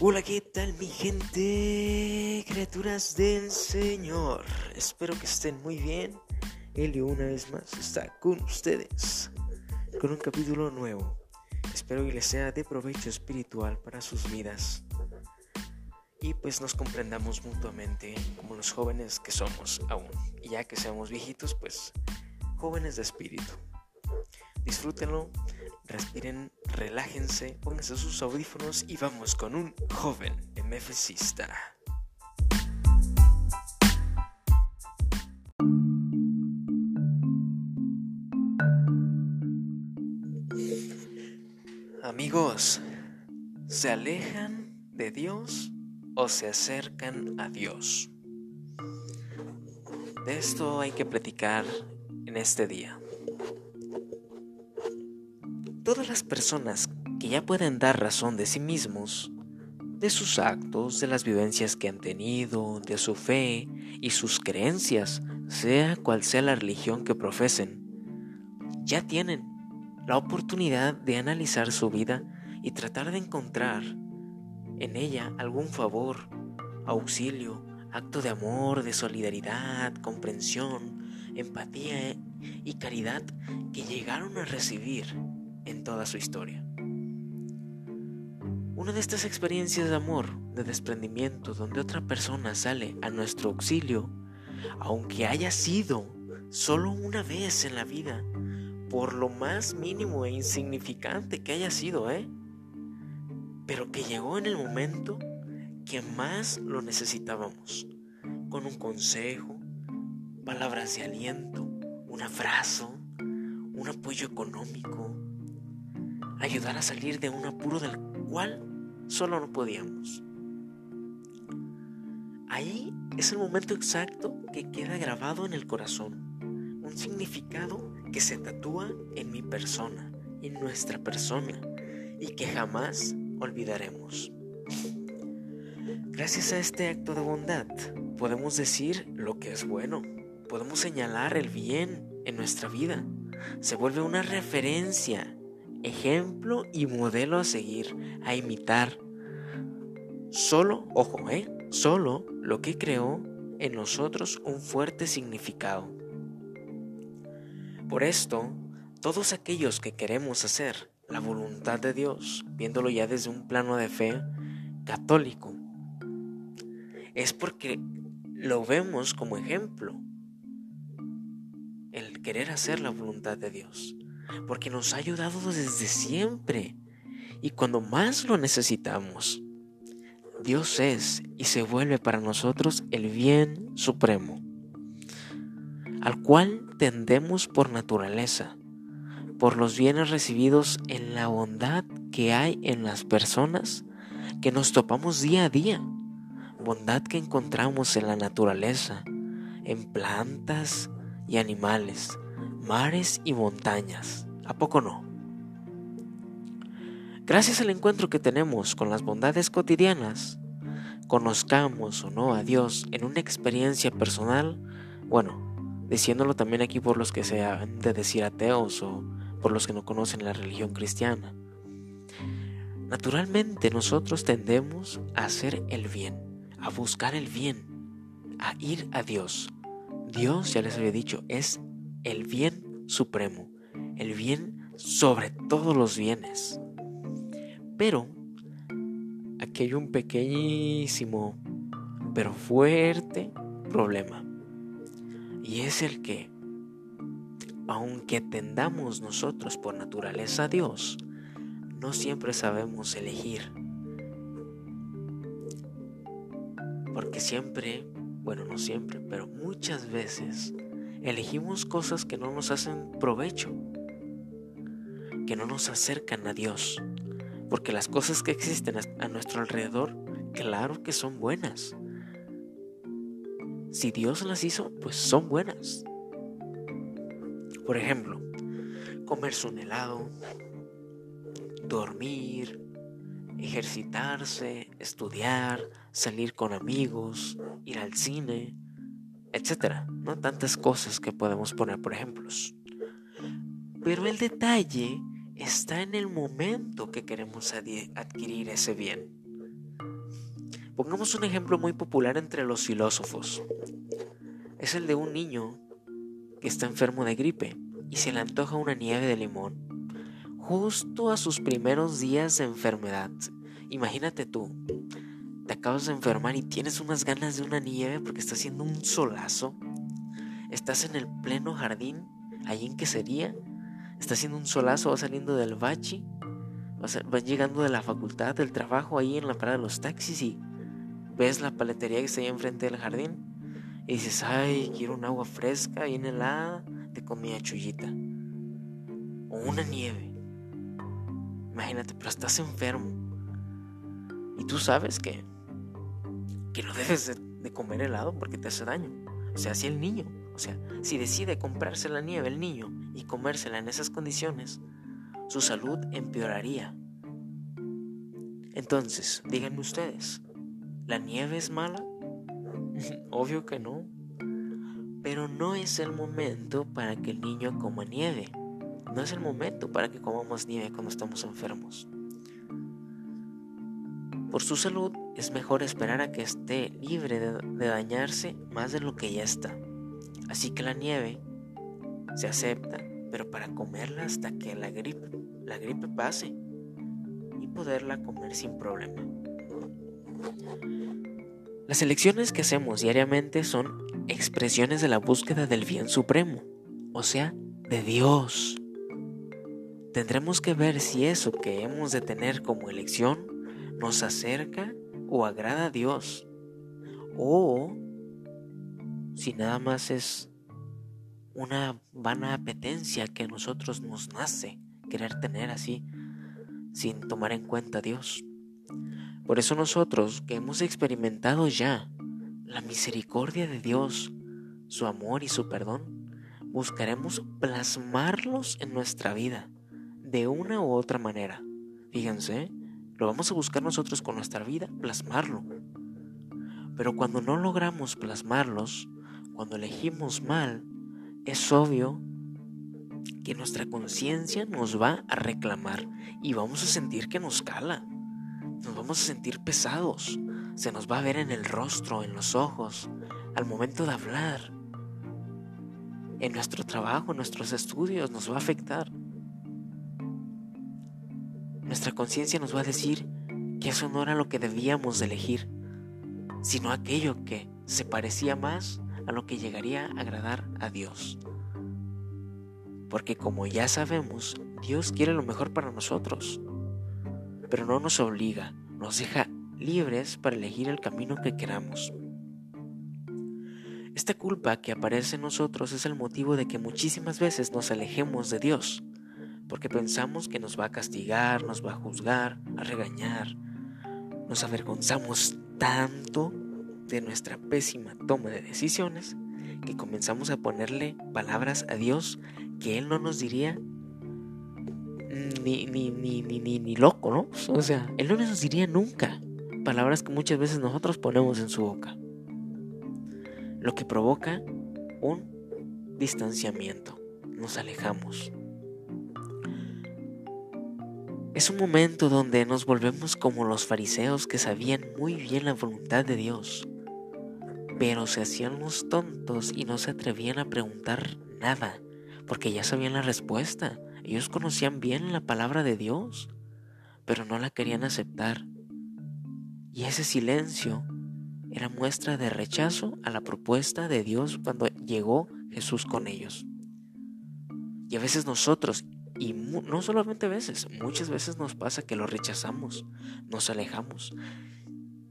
Hola, ¿qué tal mi gente? Criaturas del Señor. Espero que estén muy bien. Elio una vez más está con ustedes con un capítulo nuevo. Espero que les sea de provecho espiritual para sus vidas. Y pues nos comprendamos mutuamente como los jóvenes que somos aún. Y ya que seamos viejitos, pues jóvenes de espíritu. Disfrútenlo, respiren, relájense, pónganse sus audífonos y vamos con un joven MFCista. Amigos, ¿se alejan de Dios o se acercan a Dios? De esto hay que platicar en este día. Todas las personas que ya pueden dar razón de sí mismos, de sus actos, de las vivencias que han tenido, de su fe y sus creencias, sea cual sea la religión que profesen, ya tienen la oportunidad de analizar su vida y tratar de encontrar en ella algún favor, auxilio, acto de amor, de solidaridad, comprensión, empatía y caridad que llegaron a recibir en toda su historia. Una de estas experiencias de amor, de desprendimiento, donde otra persona sale a nuestro auxilio, aunque haya sido solo una vez en la vida, por lo más mínimo e insignificante que haya sido, ¿eh? Pero que llegó en el momento que más lo necesitábamos, con un consejo, palabras de aliento, un abrazo, un apoyo económico, ayudar a salir de un apuro del cual solo no podíamos. Ahí es el momento exacto que queda grabado en el corazón, un significado que se tatúa en mi persona, en nuestra persona, y que jamás olvidaremos. Gracias a este acto de bondad, podemos decir lo que es bueno, podemos señalar el bien en nuestra vida, se vuelve una referencia ejemplo y modelo a seguir, a imitar. Solo, ojo, ¿eh? Solo lo que creó en nosotros un fuerte significado. Por esto, todos aquellos que queremos hacer la voluntad de Dios, viéndolo ya desde un plano de fe católico, es porque lo vemos como ejemplo, el querer hacer la voluntad de Dios porque nos ha ayudado desde siempre y cuando más lo necesitamos. Dios es y se vuelve para nosotros el bien supremo, al cual tendemos por naturaleza, por los bienes recibidos en la bondad que hay en las personas que nos topamos día a día, bondad que encontramos en la naturaleza, en plantas y animales, mares y montañas. ¿A poco no? Gracias al encuentro que tenemos con las bondades cotidianas, conozcamos o no a Dios en una experiencia personal, bueno, diciéndolo también aquí por los que se han de decir ateos o por los que no conocen la religión cristiana. Naturalmente nosotros tendemos a hacer el bien, a buscar el bien, a ir a Dios. Dios, ya les había dicho, es el bien supremo, el bien sobre todos los bienes. Pero aquí hay un pequeñísimo, pero fuerte problema. Y es el que, aunque tendamos nosotros por naturaleza a Dios, no siempre sabemos elegir. Porque siempre, bueno, no siempre, pero muchas veces elegimos cosas que no nos hacen provecho, que no nos acercan a Dios, porque las cosas que existen a nuestro alrededor, claro que son buenas. Si Dios las hizo, pues son buenas. Por ejemplo, comerse un helado, dormir, ejercitarse, estudiar, salir con amigos, ir al cine, etcétera, ¿no? Tantas cosas que podemos poner por ejemplos. Pero el detalle está en el momento que queremos adquirir ese bien. Pongamos un ejemplo muy popular entre los filósofos. Es el de un niño que está enfermo de gripe y se le antoja una nieve de limón justo a sus primeros días de enfermedad. Imagínate tú, te acabas de enfermar y tienes unas ganas de una nieve porque está haciendo un solazo. Estás en el pleno jardín, allí en que sería. Está haciendo un solazo, va saliendo del bachi, vas llegando de la facultad, del trabajo, ahí en la parada de los taxis y ves la paletería que está ahí enfrente del jardín y dices, ay, quiero un agua fresca, bien helada, de comida chullita. O una nieve. Imagínate, pero estás enfermo. Y tú sabes que, que no debes de, comer helado porque te hace daño. O sea, si el niño, o sea, si decide comprarse la nieve el niño y comérsela en esas condiciones, su salud empeoraría. Entonces, díganme ustedes, ¿la nieve es mala? Obvio que no. Pero no es el momento para que el niño coma nieve. No es el momento para que comamos nieve cuando estamos enfermos. Por su salud es mejor esperar a que esté libre de, dañarse más de lo que ya está. Así que la nieve se acepta, pero para comerla hasta que la gripe, la gripe pase y poderla comer sin problema. Las elecciones que hacemos diariamente son expresiones de la búsqueda del bien supremo, o sea, de Dios. Tendremos que ver si eso que hemos de tener como elección nos acerca o agrada a Dios, o si nada más es una vana apetencia que a nosotros nos nace querer tener así, sin tomar en cuenta a Dios. Por eso nosotros que hemos experimentado ya la misericordia de Dios, su amor y su perdón, buscaremos plasmarlos en nuestra vida de una u otra manera. Fíjense, lo vamos a buscar nosotros con nuestra vida, plasmarlo. Pero cuando no logramos plasmarlos, cuando elegimos mal, es obvio que nuestra conciencia nos va a reclamar y vamos a sentir que nos cala nos vamos a sentir pesados, se nos va a ver en el rostro, en los ojos, al momento de hablar. En nuestro trabajo, en nuestros estudios, nos va a afectar. Nuestra conciencia nos va a decir que eso no era lo que debíamos de elegir, sino aquello que se parecía más a lo que llegaría a agradar a Dios. Porque como ya sabemos, Dios quiere lo mejor para nosotros pero no nos obliga, nos deja libres para elegir el camino que queramos. Esta culpa que aparece en nosotros es el motivo de que muchísimas veces nos alejemos de Dios, porque pensamos que nos va a castigar, nos va a juzgar, a regañar. Nos avergonzamos tanto de nuestra pésima toma de decisiones que comenzamos a ponerle palabras a Dios que Él no nos diría ni, ni, ni, ni, ni, loco, ¿no? O sea, él no nos diría nunca palabras que muchas veces nosotros ponemos en su boca. Lo que provoca un distanciamiento. Nos alejamos. Es un momento donde nos volvemos como los fariseos que sabían muy bien la voluntad de Dios, pero se hacían los tontos y no se atrevían a preguntar nada, porque ya sabían la respuesta. Ellos conocían bien la palabra de Dios, pero no la querían aceptar. Y ese silencio era muestra de rechazo a la propuesta de Dios cuando llegó Jesús con ellos. Y a veces nosotros, y no solamente veces, muchas veces nos pasa que lo rechazamos, nos alejamos.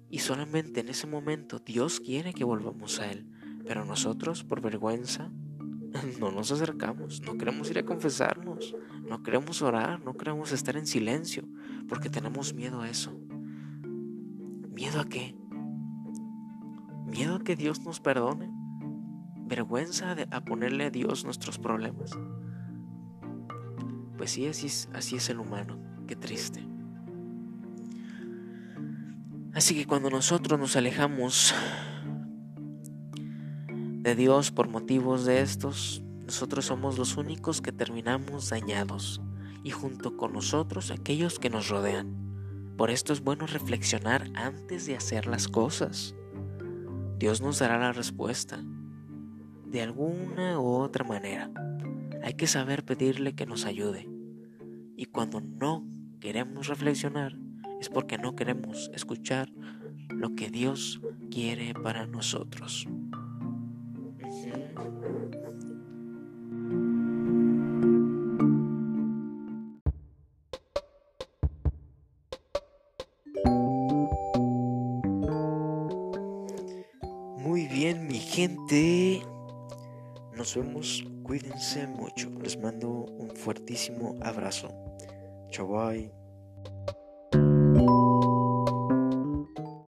Y solamente en ese momento Dios quiere que volvamos a Él, pero nosotros por vergüenza no nos acercamos, no queremos ir a confesarnos, no queremos orar, no queremos estar en silencio, porque tenemos miedo a eso. ¿Miedo a qué? ¿Miedo a que Dios nos perdone? ¿Vergüenza de, a ponerle a Dios nuestros problemas? Pues sí, así es, el humano, qué triste. Así que cuando nosotros nos alejamos de Dios por motivos de estos, nosotros somos los únicos que terminamos dañados y junto con nosotros aquellos que nos rodean. Por esto es bueno reflexionar antes de hacer las cosas. Dios nos dará la respuesta de alguna u otra manera. Hay que saber pedirle que nos ayude. Y cuando no queremos reflexionar es porque no queremos escuchar lo que Dios quiere para nosotros. Muy bien, mi gente. Nos vemos. Cuídense mucho. Les mando un fuertísimo abrazo. Chau, bye.